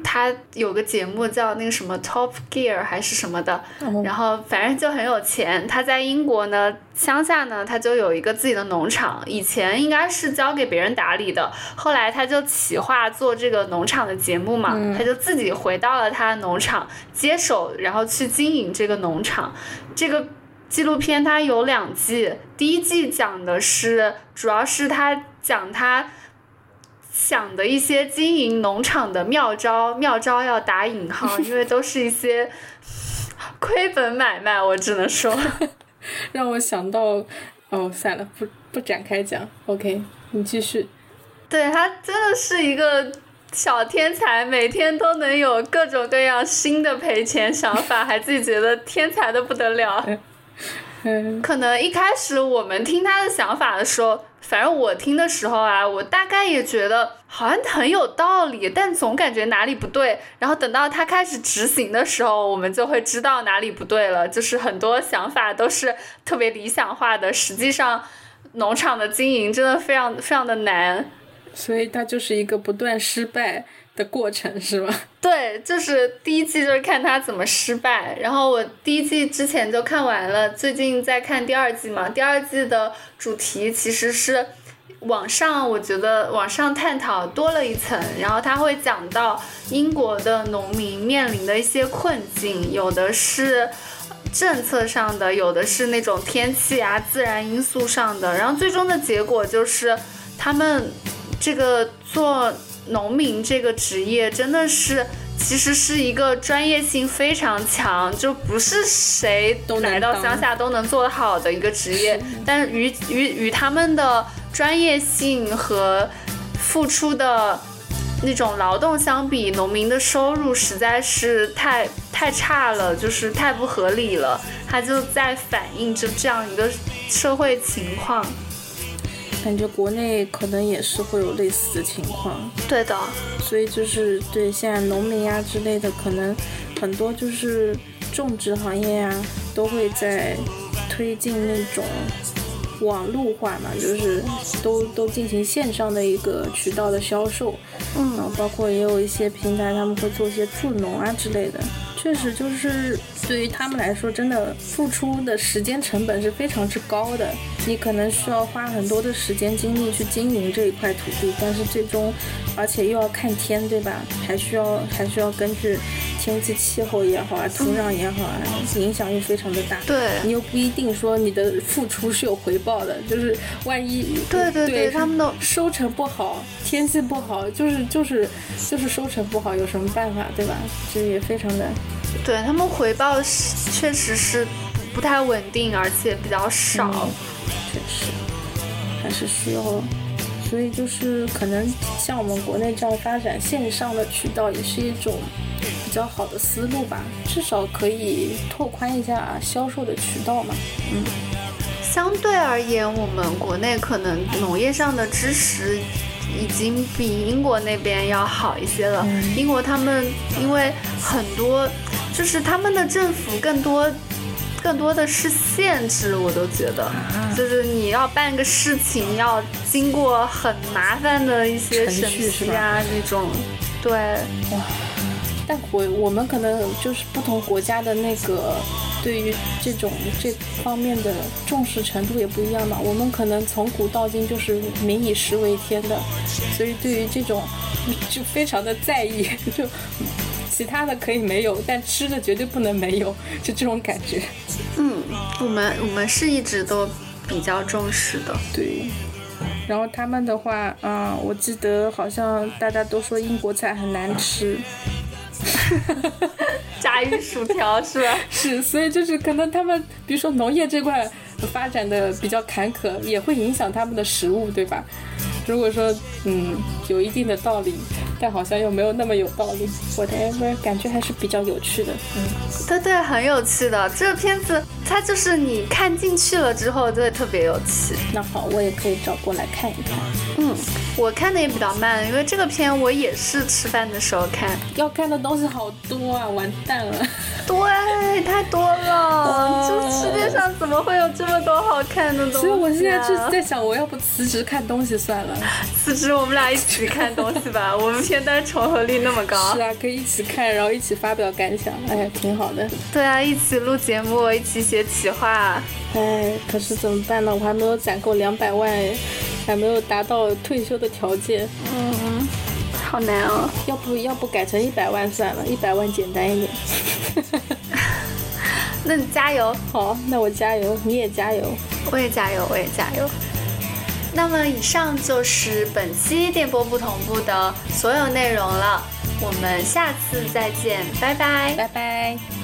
他有个节目叫那个什么 Top Gear 还是什么的，然后反正就很有钱。他在英国呢，乡下呢，他就有一个自己的农场，以前应该是交给别人打理的，后来他就企划做这个农场的节目嘛，他就自己回到了他的农场接手，然后去经营这个农场。这个纪录片它有两季，第一季讲的是，主要是他讲他。想的一些经营农场的妙招，妙招要打引号，因为都是一些 亏本买卖，我只能说，让我想到，哦，算了，不不展开讲，OK，你继续。对他真的是一个小天才，每天都能有各种各样新的赔钱想法，还自己觉得天才的不得了。可能一开始我们听他的想法的时候。反正我听的时候啊，我大概也觉得好像很有道理，但总感觉哪里不对。然后等到他开始执行的时候，我们就会知道哪里不对了。就是很多想法都是特别理想化的，实际上农场的经营真的非常非常的难。所以他就是一个不断失败，的过程是吗？对，就是第一季就是看他怎么失败，然后我第一季之前就看完了，最近在看第二季嘛。第二季的主题其实是网上，我觉得网上探讨多了一层，然后他会讲到英国的农民面临的一些困境，有的是政策上的，有的是那种天气啊、自然因素上的，然后最终的结果就是他们这个做。农民这个职业真的是，其实是一个专业性非常强，就不是谁来到乡下都能做得好的一个职业。但是与与与他们的专业性和付出的那种劳动相比，农民的收入实在是太太差了，就是太不合理了。他就在反映着这样一个社会情况。感觉国内可能也是会有类似的情况，对的，所以就是对现在农民呀之类的，可能很多就是种植行业呀，都会在推进那种网络化嘛，就是都都进行线上的一个渠道的销售，嗯，然后包括也有一些平台，他们会做一些助农啊之类的。确实，就是对于他们来说，真的付出的时间成本是非常之高的。你可能需要花很多的时间精力去经营这一块土地，但是最终，而且又要看天，对吧？还需要还需要根据天气、气候也好啊，土壤也好啊，影响又非常的大。对，你又不一定说你的付出是有回报的，就是万一对对对，他们的收成不好，天气不好，就是就是就是收成不好，有什么办法，对吧？这也非常的。对他们回报是确实是不太稳定，而且比较少，确实还是需要，所以就是可能像我们国内这样发展线上的渠道，也是一种比较好的思路吧，至少可以拓宽一下销售的渠道嘛。嗯，相对而言，我们国内可能农业上的知识。已经比英国那边要好一些了。英国他们因为很多，就是他们的政府更多，更多的是限制，我都觉得，就是你要办个事情要经过很麻烦的一些审批啊那种，对。但国我们可能就是不同国家的那个对于这种这方面的重视程度也不一样吧。我们可能从古到今就是民以食为天的，所以对于这种就非常的在意，就其他的可以没有，但吃的绝对不能没有，就这种感觉。嗯，我们我们是一直都比较重视的。对。然后他们的话，嗯，我记得好像大家都说英国菜很难吃。炸鱼薯条是吧？是，所以就是可能他们，比如说农业这块发展的比较坎坷，也会影响他们的食物，对吧？如果说嗯有一定的道理，但好像又没有那么有道理，我的感觉还是比较有趣的。嗯，对对，很有趣的这个片子，它就是你看进去了之后就会特别有趣。那好，我也可以找过来看一看。嗯，我看的也比较慢，因为这个片我也是吃饭的时候看。要看的东西好多啊，完蛋了。对，太多了，就世界上怎么会有这么多好看的东西？所以我现在就是在想，我要不辞职看东西算了。辞职，我们俩一起看东西吧。我们片单重合率那么高。是啊，可以一起看，然后一起发表感想。哎呀，挺好的。对啊，一起录节目，一起写企划。哎，可是怎么办呢？我还没有攒够两百万，还没有达到退休的条件。嗯，好难哦。要不要不改成一百万算了？一百万简单一点。那你加油。好，那我加油，你也加油。我也加油，我也加油。那么以上就是本期电波不同步的所有内容了，我们下次再见，拜拜，拜拜。